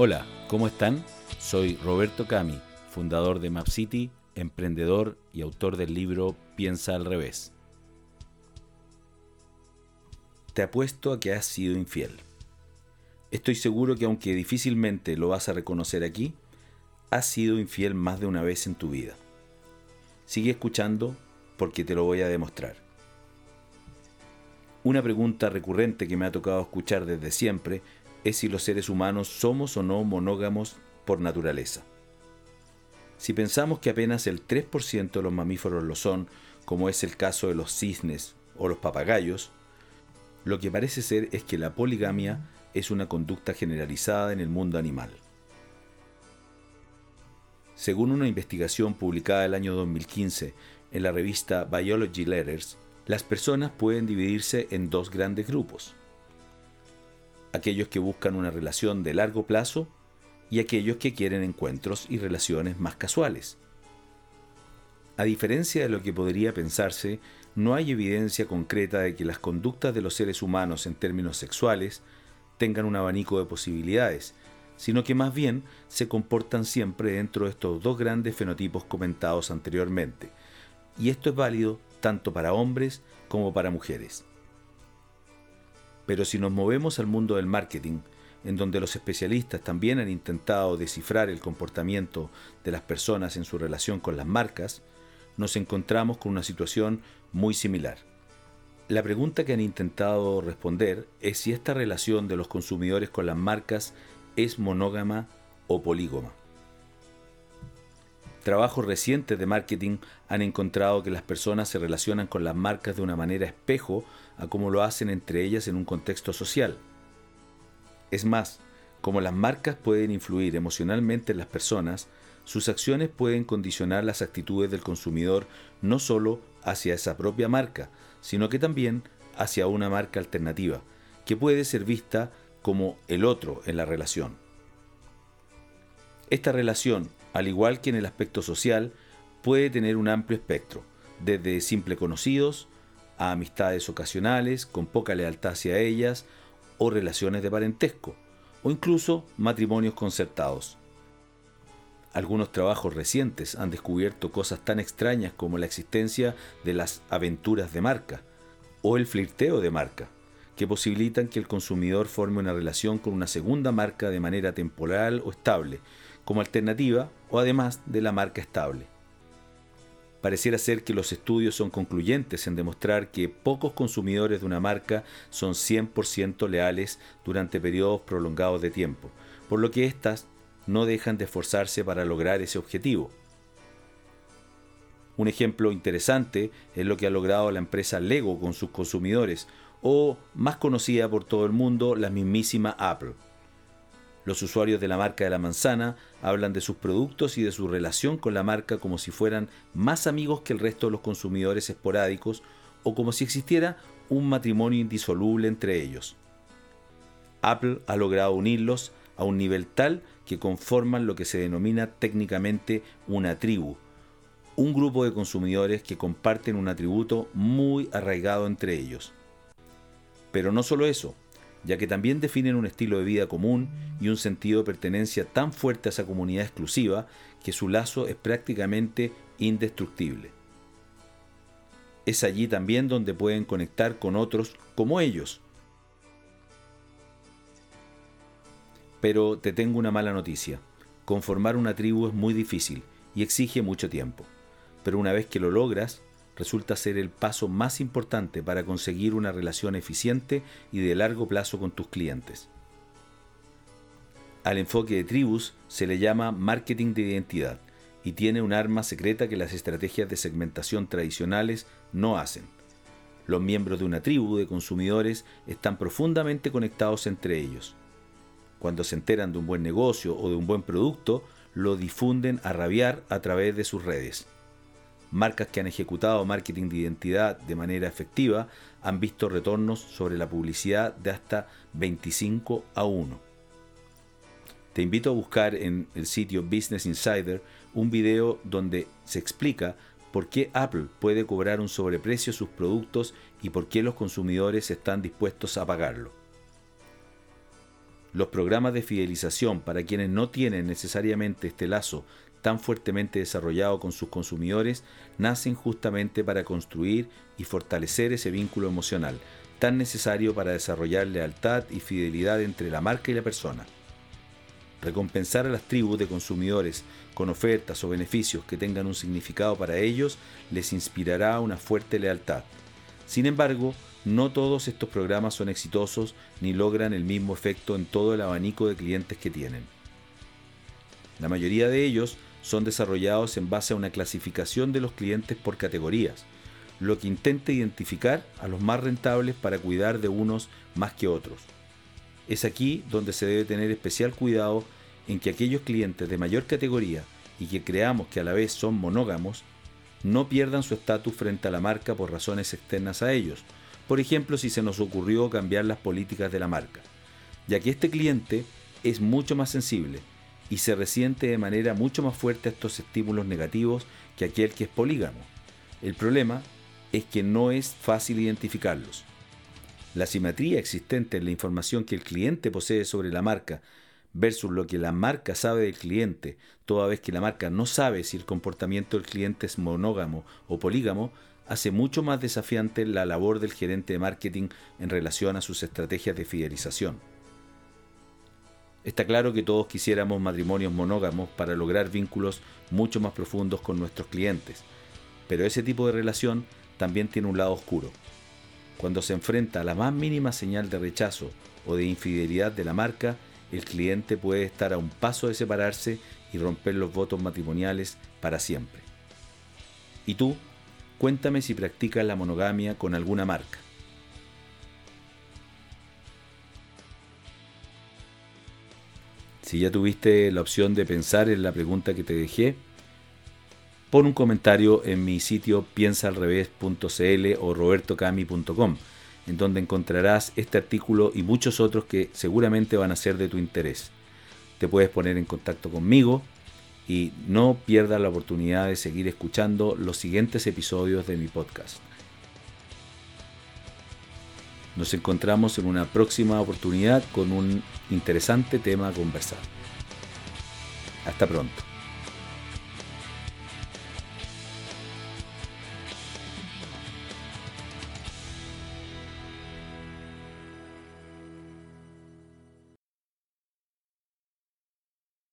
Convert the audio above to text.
Hola, ¿cómo están? Soy Roberto Cami, fundador de MapCity, emprendedor y autor del libro Piensa al revés. Te apuesto a que has sido infiel. Estoy seguro que aunque difícilmente lo vas a reconocer aquí, has sido infiel más de una vez en tu vida. Sigue escuchando porque te lo voy a demostrar. Una pregunta recurrente que me ha tocado escuchar desde siempre es si los seres humanos somos o no monógamos por naturaleza. Si pensamos que apenas el 3% de los mamíferos lo son, como es el caso de los cisnes o los papagayos, lo que parece ser es que la poligamia es una conducta generalizada en el mundo animal. Según una investigación publicada el año 2015 en la revista Biology Letters, las personas pueden dividirse en dos grandes grupos aquellos que buscan una relación de largo plazo y aquellos que quieren encuentros y relaciones más casuales. A diferencia de lo que podría pensarse, no hay evidencia concreta de que las conductas de los seres humanos en términos sexuales tengan un abanico de posibilidades, sino que más bien se comportan siempre dentro de estos dos grandes fenotipos comentados anteriormente, y esto es válido tanto para hombres como para mujeres. Pero si nos movemos al mundo del marketing, en donde los especialistas también han intentado descifrar el comportamiento de las personas en su relación con las marcas, nos encontramos con una situación muy similar. La pregunta que han intentado responder es si esta relación de los consumidores con las marcas es monógama o polígama. Trabajos recientes de marketing han encontrado que las personas se relacionan con las marcas de una manera espejo a como lo hacen entre ellas en un contexto social. Es más, como las marcas pueden influir emocionalmente en las personas, sus acciones pueden condicionar las actitudes del consumidor no solo hacia esa propia marca, sino que también hacia una marca alternativa, que puede ser vista como el otro en la relación. Esta relación, al igual que en el aspecto social, puede tener un amplio espectro, desde simple conocidos, a amistades ocasionales con poca lealtad hacia ellas o relaciones de parentesco, o incluso matrimonios concertados. Algunos trabajos recientes han descubierto cosas tan extrañas como la existencia de las aventuras de marca o el flirteo de marca, que posibilitan que el consumidor forme una relación con una segunda marca de manera temporal o estable, como alternativa o además de la marca estable. Pareciera ser que los estudios son concluyentes en demostrar que pocos consumidores de una marca son 100% leales durante periodos prolongados de tiempo, por lo que éstas no dejan de esforzarse para lograr ese objetivo. Un ejemplo interesante es lo que ha logrado la empresa Lego con sus consumidores, o más conocida por todo el mundo, la mismísima Apple. Los usuarios de la marca de la manzana hablan de sus productos y de su relación con la marca como si fueran más amigos que el resto de los consumidores esporádicos o como si existiera un matrimonio indisoluble entre ellos. Apple ha logrado unirlos a un nivel tal que conforman lo que se denomina técnicamente una tribu, un grupo de consumidores que comparten un atributo muy arraigado entre ellos. Pero no solo eso, ya que también definen un estilo de vida común y un sentido de pertenencia tan fuerte a esa comunidad exclusiva que su lazo es prácticamente indestructible. Es allí también donde pueden conectar con otros como ellos. Pero te tengo una mala noticia. Conformar una tribu es muy difícil y exige mucho tiempo. Pero una vez que lo logras, resulta ser el paso más importante para conseguir una relación eficiente y de largo plazo con tus clientes. Al enfoque de tribus se le llama marketing de identidad y tiene un arma secreta que las estrategias de segmentación tradicionales no hacen. Los miembros de una tribu de consumidores están profundamente conectados entre ellos. Cuando se enteran de un buen negocio o de un buen producto, lo difunden a rabiar a través de sus redes marcas que han ejecutado marketing de identidad de manera efectiva han visto retornos sobre la publicidad de hasta 25 a 1. Te invito a buscar en el sitio Business Insider un video donde se explica por qué Apple puede cobrar un sobreprecio a sus productos y por qué los consumidores están dispuestos a pagarlo. Los programas de fidelización para quienes no tienen necesariamente este lazo tan fuertemente desarrollado con sus consumidores nacen justamente para construir y fortalecer ese vínculo emocional tan necesario para desarrollar lealtad y fidelidad entre la marca y la persona. Recompensar a las tribus de consumidores con ofertas o beneficios que tengan un significado para ellos les inspirará una fuerte lealtad. Sin embargo, no todos estos programas son exitosos ni logran el mismo efecto en todo el abanico de clientes que tienen. La mayoría de ellos son desarrollados en base a una clasificación de los clientes por categorías, lo que intenta identificar a los más rentables para cuidar de unos más que otros. Es aquí donde se debe tener especial cuidado en que aquellos clientes de mayor categoría y que creamos que a la vez son monógamos, no pierdan su estatus frente a la marca por razones externas a ellos, por ejemplo si se nos ocurrió cambiar las políticas de la marca, ya que este cliente es mucho más sensible y se resiente de manera mucho más fuerte a estos estímulos negativos que aquel que es polígamo. El problema es que no es fácil identificarlos. La simetría existente en la información que el cliente posee sobre la marca versus lo que la marca sabe del cliente, toda vez que la marca no sabe si el comportamiento del cliente es monógamo o polígamo, hace mucho más desafiante la labor del gerente de marketing en relación a sus estrategias de fidelización. Está claro que todos quisiéramos matrimonios monógamos para lograr vínculos mucho más profundos con nuestros clientes, pero ese tipo de relación también tiene un lado oscuro. Cuando se enfrenta a la más mínima señal de rechazo o de infidelidad de la marca, el cliente puede estar a un paso de separarse y romper los votos matrimoniales para siempre. ¿Y tú? Cuéntame si practicas la monogamia con alguna marca. Si ya tuviste la opción de pensar en la pregunta que te dejé, pon un comentario en mi sitio piensaalrevés.cl o robertocami.com en donde encontrarás este artículo y muchos otros que seguramente van a ser de tu interés. Te puedes poner en contacto conmigo y no pierdas la oportunidad de seguir escuchando los siguientes episodios de mi podcast. Nos encontramos en una próxima oportunidad con un interesante tema a conversar. Hasta pronto.